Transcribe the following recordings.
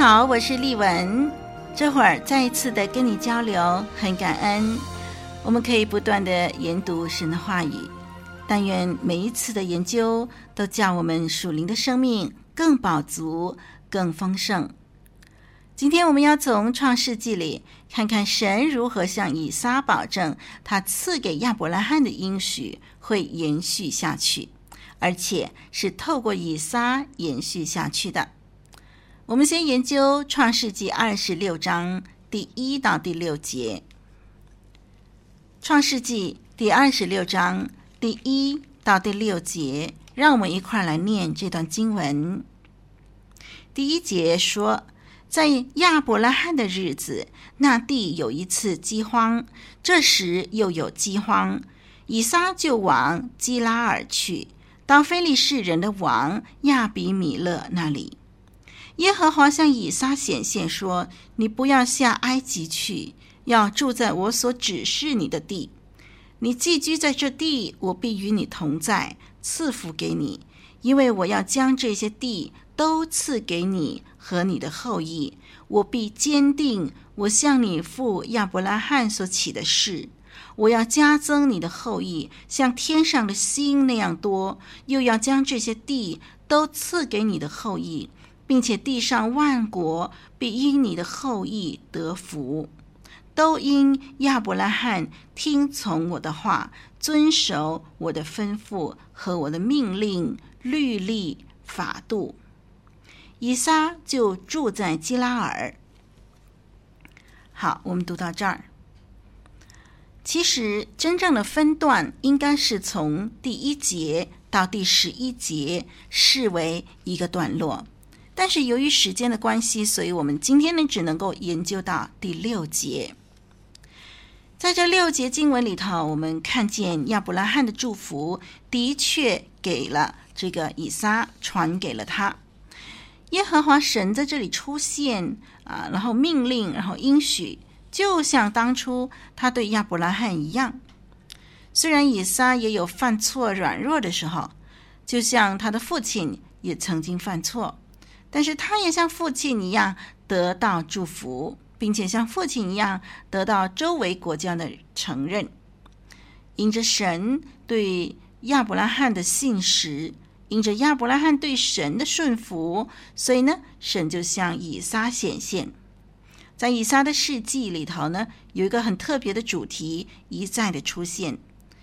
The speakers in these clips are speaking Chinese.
好，我是丽文。这会儿再一次的跟你交流，很感恩。我们可以不断的研读神的话语，但愿每一次的研究都叫我们属灵的生命更饱足、更丰盛。今天我们要从创世纪里看看神如何向以撒保证，他赐给亚伯拉罕的应许会延续下去，而且是透过以撒延续下去的。我们先研究《创世纪》二十六章第一到第六节。《创世纪》第二十六章第一到第六节，让我们一块儿来念这段经文。第一节说，在亚伯拉罕的日子，那地有一次饥荒，这时又有饥荒，以撒就往基拉耳去，到非利士人的王亚比米勒那里。耶和华向以撒显现说：“你不要下埃及去，要住在我所指示你的地。你寄居在这地，我必与你同在，赐福给你，因为我要将这些地都赐给你和你的后裔。我必坚定我向你父亚伯拉罕所起的誓，我要加增你的后裔，像天上的星那样多，又要将这些地都赐给你的后裔。”并且地上万国必因你的后裔得福，都因亚伯拉罕听从我的话，遵守我的吩咐和我的命令、律例、法度。以撒就住在基拉尔。好，我们读到这儿。其实真正的分段应该是从第一节到第十一节，视为一个段落。但是由于时间的关系，所以我们今天呢只能够研究到第六节。在这六节经文里头，我们看见亚伯拉罕的祝福的确给了这个以撒，传给了他。耶和华神在这里出现啊，然后命令，然后应许，就像当初他对亚伯拉罕一样。虽然以撒也有犯错软弱的时候，就像他的父亲也曾经犯错。但是他也像父亲一样得到祝福，并且像父亲一样得到周围国家的承认。因着神对亚伯拉罕的信实，因着亚伯拉罕对神的顺服，所以呢，神就向以撒显现。在以撒的事迹里头呢，有一个很特别的主题一再的出现，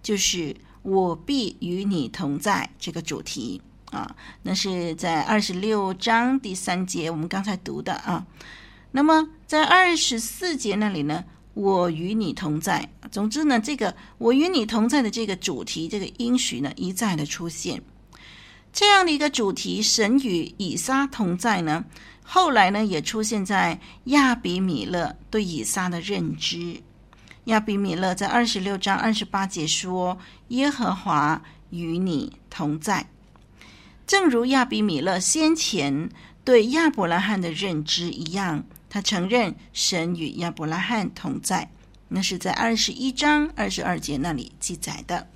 就是“我必与你同在”这个主题。啊，那是在二十六章第三节，我们刚才读的啊。那么在二十四节那里呢，我与你同在。总之呢，这个我与你同在的这个主题，这个应许呢，一再的出现。这样的一个主题，神与以撒同在呢，后来呢也出现在亚比米勒对以撒的认知。亚比米勒在二十六章二十八节说：“耶和华与你同在。”正如亚比米勒先前对亚伯拉罕的认知一样，他承认神与亚伯拉罕同在。那是在二十一章二十二节那里记载的。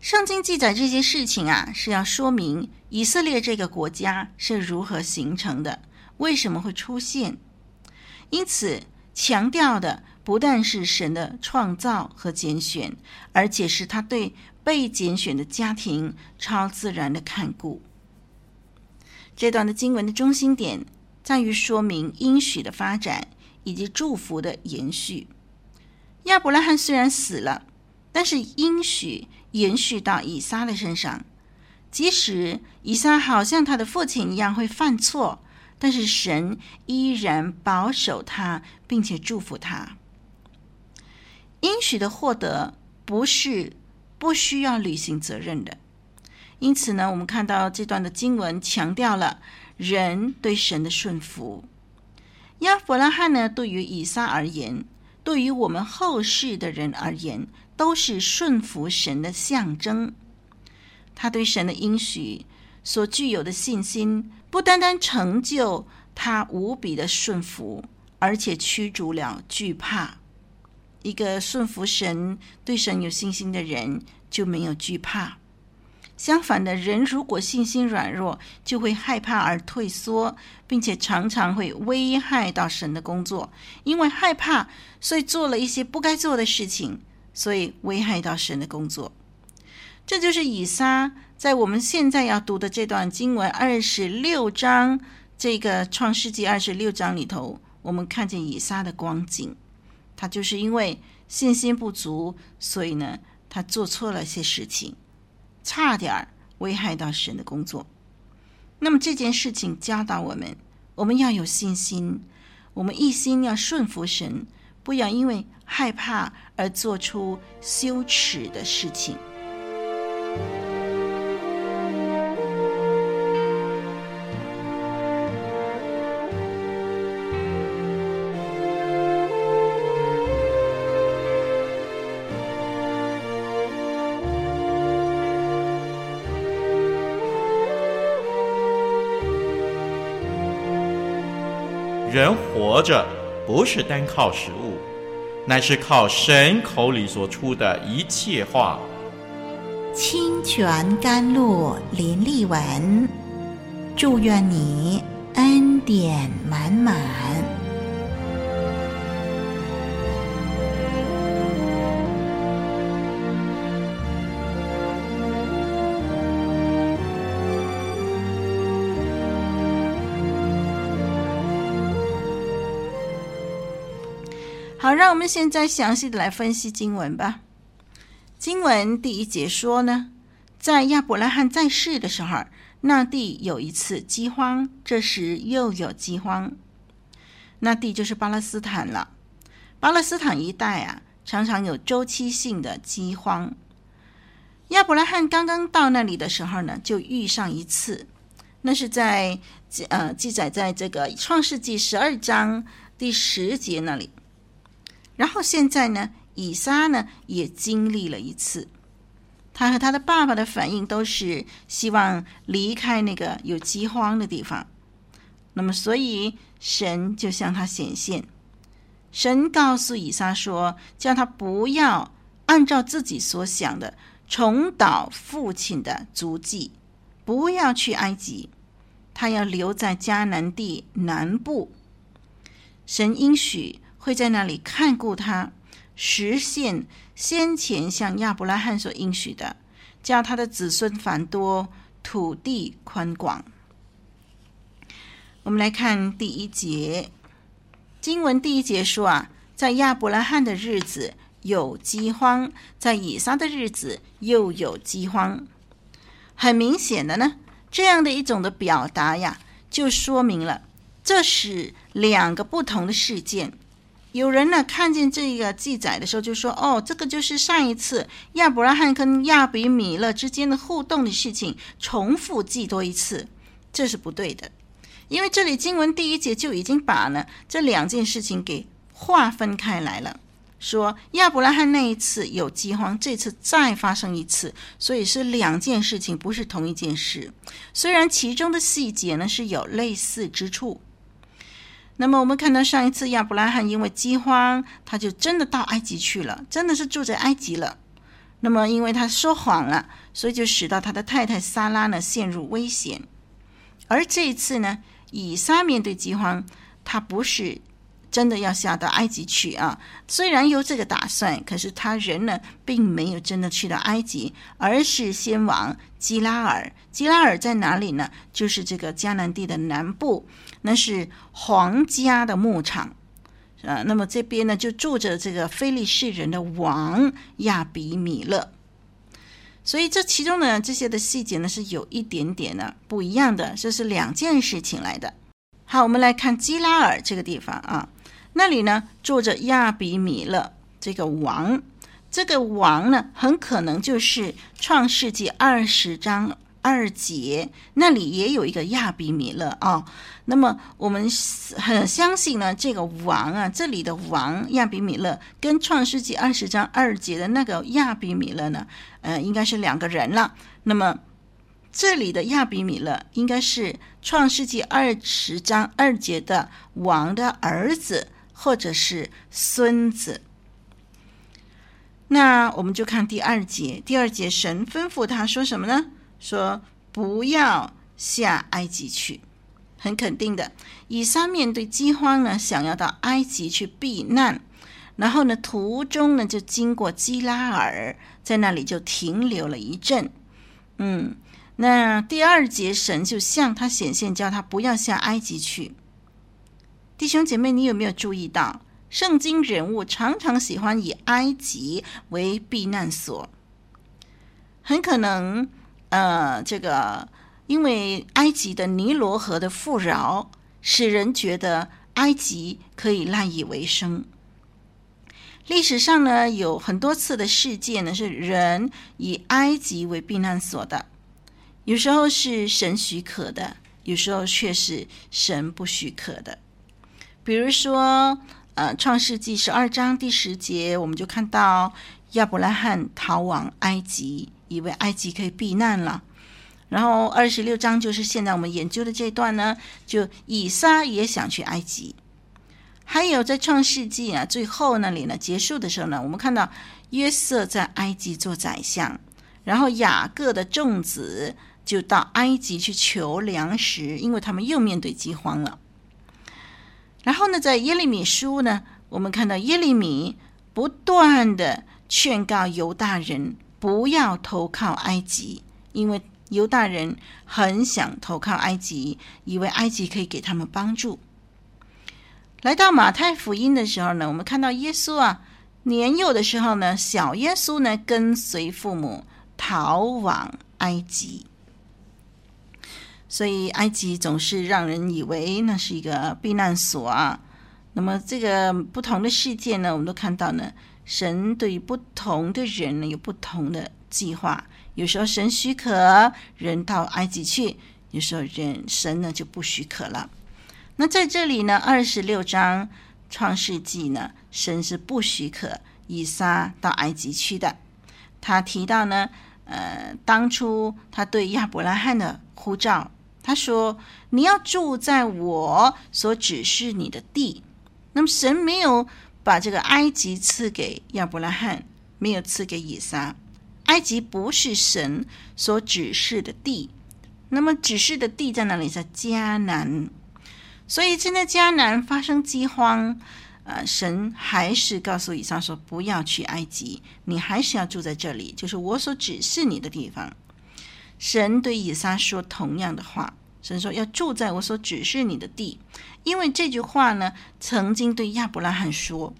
圣经记载这些事情啊，是要说明以色列这个国家是如何形成的，为什么会出现。因此，强调的不但是神的创造和拣选，而且是他对被拣选的家庭超自然的看顾。这段的经文的中心点在于说明应许的发展以及祝福的延续。亚伯拉罕虽然死了，但是应许。延续到以撒的身上，即使以撒好像他的父亲一样会犯错，但是神依然保守他，并且祝福他。应许的获得不是不需要履行责任的，因此呢，我们看到这段的经文强调了人对神的顺服。亚伯拉罕呢，对于以撒而言，对于我们后世的人而言，都是顺服神的象征。他对神的应许所具有的信心，不单单成就他无比的顺服，而且驱逐了惧怕。一个顺服神、对神有信心的人，就没有惧怕。相反的，人如果信心软弱，就会害怕而退缩，并且常常会危害到神的工作。因为害怕，所以做了一些不该做的事情。所以危害到神的工作，这就是以撒在我们现在要读的这段经文二十六章，这个创世纪二十六章里头，我们看见以撒的光景。他就是因为信心不足，所以呢，他做错了些事情，差点危害到神的工作。那么这件事情教导我们，我们要有信心，我们一心要顺服神。不要因为害怕而做出羞耻的事情。活着。不是单靠食物，乃是靠神口里所出的一切话。清泉甘露林立文，祝愿你恩典满满。好，让我们现在详细的来分析经文吧。经文第一节说呢，在亚伯拉罕在世的时候，那地有一次饥荒，这时又有饥荒。那地就是巴勒斯坦了。巴勒斯坦一带啊，常常有周期性的饥荒。亚伯拉罕刚刚到那里的时候呢，就遇上一次，那是在呃记载在这个创世纪十二章第十节那里。然后现在呢，以撒呢也经历了一次，他和他的爸爸的反应都是希望离开那个有饥荒的地方。那么，所以神就向他显现，神告诉以撒说，叫他不要按照自己所想的重蹈父亲的足迹，不要去埃及，他要留在迦南地南部。神应许。会在那里看顾他，实现先前向亚伯拉罕所应许的，叫他的子孙繁多，土地宽广。我们来看第一节经文，第一节说啊，在亚伯拉罕的日子有饥荒，在以撒的日子又有饥荒。很明显的呢，这样的一种的表达呀，就说明了这是两个不同的事件。有人呢看见这个记载的时候，就说：“哦，这个就是上一次亚伯拉罕跟亚比米勒之间的互动的事情，重复记多一次，这是不对的。因为这里经文第一节就已经把呢这两件事情给划分开来了，说亚伯拉罕那一次有饥荒，这次再发生一次，所以是两件事情，不是同一件事。虽然其中的细节呢是有类似之处。”那么我们看到上一次亚伯拉罕因为饥荒，他就真的到埃及去了，真的是住在埃及了。那么因为他说谎了，所以就使到他的太太撒拉呢陷入危险。而这一次呢，以撒面对饥荒，他不是。真的要下到埃及去啊？虽然有这个打算，可是他人呢，并没有真的去到埃及，而是先往基拉尔。基拉尔在哪里呢？就是这个迦南地的南部，那是皇家的牧场啊。那么这边呢，就住着这个非利士人的王亚比米勒。所以这其中呢，这些的细节呢，是有一点点的不一样的，这是两件事情来的。好，我们来看基拉尔这个地方啊。那里呢，住着亚比米勒这个王，这个王呢，很可能就是创世纪二十章二节那里也有一个亚比米勒啊、那么我们很相信呢，这个王啊，这里的王亚比米勒跟创世纪二十章二节的那个亚比米勒呢，呃，应该是两个人了。那么这里的亚比米勒应该是创世纪二十章二节的王的儿子。或者是孙子，那我们就看第二节。第二节，神吩咐他说什么呢？说不要下埃及去。很肯定的，以撒面对饥荒呢，想要到埃及去避难，然后呢，途中呢就经过基拉尔，在那里就停留了一阵。嗯，那第二节，神就向他显现，叫他不要下埃及去。弟兄姐妹，你有没有注意到，圣经人物常常喜欢以埃及为避难所？很可能，呃，这个因为埃及的尼罗河的富饶，使人觉得埃及可以赖以为生。历史上呢，有很多次的事件呢，是人以埃及为避难所的，有时候是神许可的，有时候却是神不许可的。比如说，呃，《创世纪》十二章第十节，我们就看到亚伯拉罕逃往埃及，以为埃及可以避难了。然后二十六章就是现在我们研究的这段呢，就以撒也想去埃及。还有在《创世纪》啊最后那里呢结束的时候呢，我们看到约瑟在埃及做宰相，然后雅各的众子就到埃及去求粮食，因为他们又面对饥荒了。然后呢，在耶利米书呢，我们看到耶利米不断的劝告犹大人不要投靠埃及，因为犹大人很想投靠埃及，以为埃及可以给他们帮助。来到马太福音的时候呢，我们看到耶稣啊，年幼的时候呢，小耶稣呢跟随父母逃往埃及。所以埃及总是让人以为那是一个避难所啊。那么这个不同的事件呢，我们都看到呢，神对于不同的人呢有不同的计划。有时候神许可人到埃及去，有时候人神呢就不许可了。那在这里呢，二十六章创世纪呢，神是不许可以撒到埃及去的。他提到呢，呃，当初他对亚伯拉罕的呼召。他说：“你要住在我所指示你的地。”那么神没有把这个埃及赐给亚伯拉罕，没有赐给以撒。埃及不是神所指示的地。那么指示的地在哪里？在迦南。所以现在迦南发生饥荒，呃，神还是告诉以撒说：“不要去埃及，你还是要住在这里，就是我所指示你的地方。”神对以撒说同样的话，神说要住在我所指示你的地，因为这句话呢曾经对亚伯拉罕说，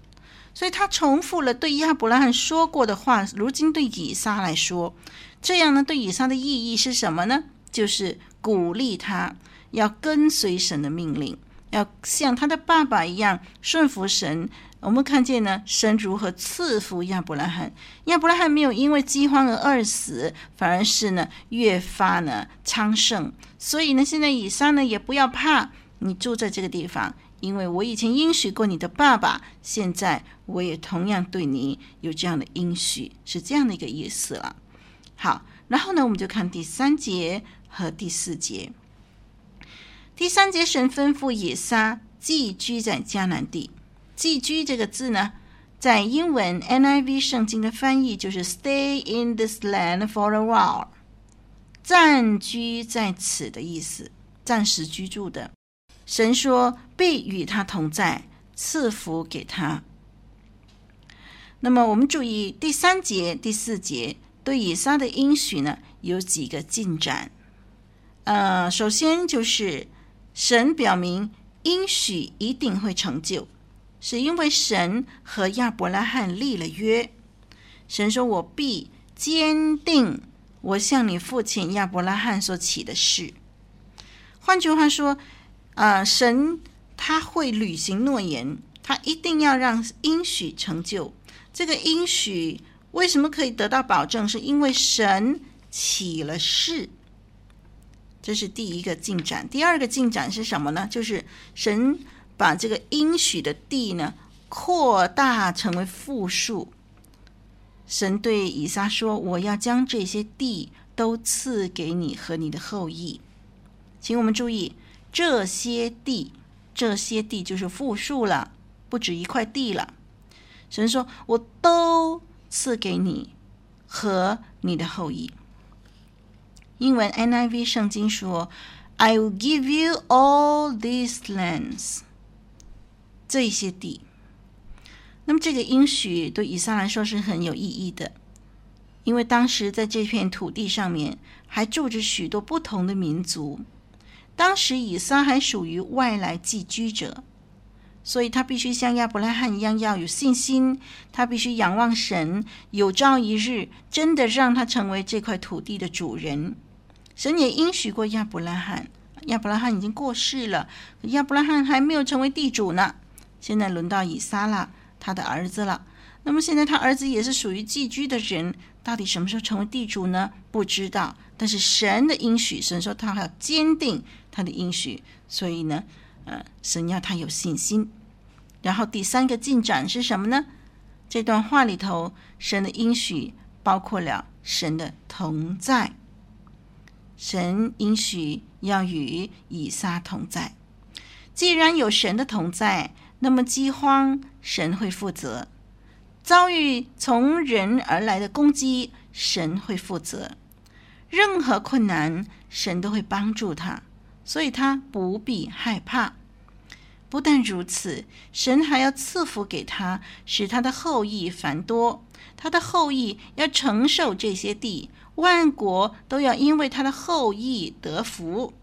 所以他重复了对亚伯拉罕说过的话，如今对以撒来说，这样呢对以撒的意义是什么呢？就是鼓励他要跟随神的命令，要像他的爸爸一样顺服神我们看见呢，神如何赐福亚伯拉罕。亚伯拉罕没有因为饥荒而饿死，反而是呢越发呢昌盛。所以呢，现在以撒呢也不要怕，你住在这个地方，因为我以前应许过你的爸爸，现在我也同样对你有这样的应许，是这样的一个意思了。好，然后呢，我们就看第三节和第四节。第三节，神吩咐以撒寄居在迦南地。寄居这个字呢，在英文 NIV 圣经的翻译就是 “stay in this land for a while”，暂居在此的意思，暂时居住的。神说必与他同在，赐福给他。那么我们注意第三节、第四节对以撒的应许呢，有几个进展。呃，首先就是神表明应许一定会成就。是因为神和亚伯拉罕立了约，神说：“我必坚定我向你父亲亚伯拉罕所起的誓。”换句话说，呃，神他会履行诺言，他一定要让应许成就。这个应许为什么可以得到保证？是因为神起了誓。这是第一个进展。第二个进展是什么呢？就是神。把这个应许的地呢扩大成为复数。神对以撒说：“我要将这些地都赐给你和你的后裔。”请我们注意，这些地，这些地就是复数了，不止一块地了。神说：“我都赐给你和你的后裔。”英文 NIV 圣经说：“I will give you all these lands。”这一些地，那么这个应许对以撒来说是很有意义的，因为当时在这片土地上面还住着许多不同的民族，当时以撒还属于外来寄居者，所以他必须像亚伯拉罕一样要有信心，他必须仰望神，有朝一日真的让他成为这块土地的主人。神也应许过亚伯拉罕，亚伯拉罕已经过世了，亚伯拉罕还没有成为地主呢。现在轮到以撒了，他的儿子了。那么现在他儿子也是属于寄居的人，到底什么时候成为地主呢？不知道。但是神的应许，神说他还要坚定他的应许，所以呢，呃，神要他有信心。然后第三个进展是什么呢？这段话里头，神的应许包括了神的同在。神应许要与以撒同在。既然有神的同在。那么饥荒，神会负责；遭遇从人而来的攻击，神会负责。任何困难，神都会帮助他，所以他不必害怕。不但如此，神还要赐福给他，使他的后裔繁多。他的后裔要承受这些地，万国都要因为他的后裔得福。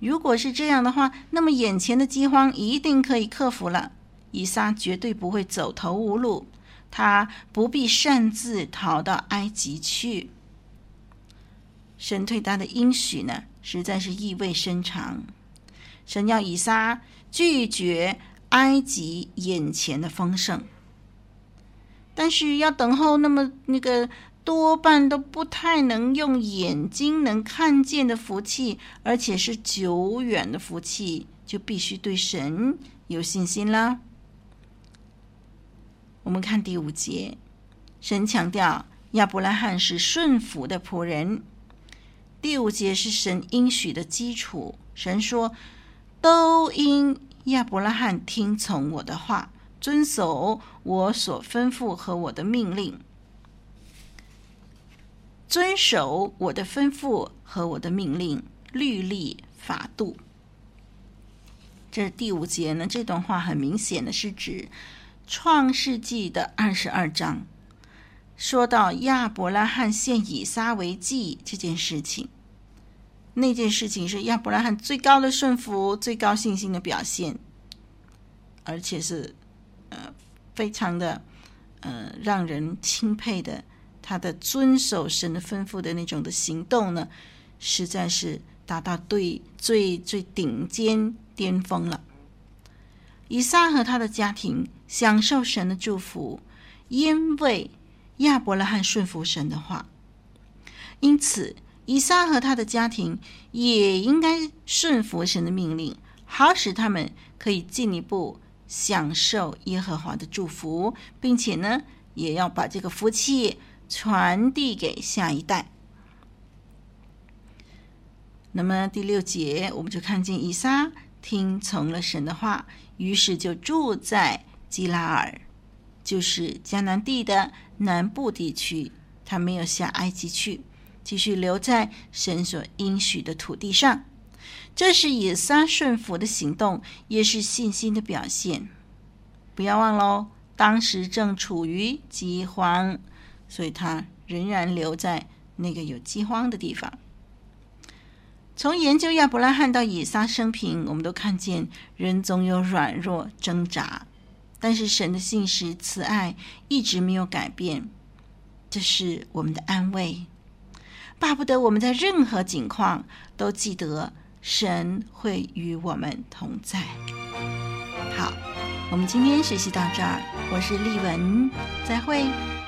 如果是这样的话，那么眼前的饥荒一定可以克服了。以撒绝对不会走投无路，他不必擅自逃到埃及去。神对他的应许呢，实在是意味深长。神要以撒拒绝埃及眼前的丰盛，但是要等候那么那个。多半都不太能用眼睛能看见的福气，而且是久远的福气，就必须对神有信心啦。我们看第五节，神强调亚伯拉罕是顺服的仆人。第五节是神应许的基础，神说：“都因亚伯拉罕听从我的话，遵守我所吩咐和我的命令。”遵守我的吩咐和我的命令、律例、法度。这是第五节呢。这段话很明显的是指创世纪的二十二章，说到亚伯拉罕献以撒为祭这件事情。那件事情是亚伯拉罕最高的顺服、最高信心的表现，而且是呃非常的呃让人钦佩的。他的遵守神的吩咐的那种的行动呢，实在是达到对最最顶尖巅峰了。以撒和他的家庭享受神的祝福，因为亚伯拉罕顺服神的话。因此，以撒和他的家庭也应该顺服神的命令，好使他们可以进一步享受耶和华的祝福，并且呢，也要把这个福气传递给下一代。那么第六节，我们就看见以撒听从了神的话，于是就住在基拉尔，就是迦南地的南部地区。他没有下埃及去。继续留在神所应许的土地上，这是以撒顺服的行动，也是信心的表现。不要忘喽，当时正处于饥荒，所以他仍然留在那个有饥荒的地方。从研究亚伯拉罕到以撒生平，我们都看见人总有软弱挣扎，但是神的信实慈爱一直没有改变，这是我们的安慰。巴不得我们在任何境况都记得神会与我们同在。好，我们今天学习到这儿，我是丽文，再会。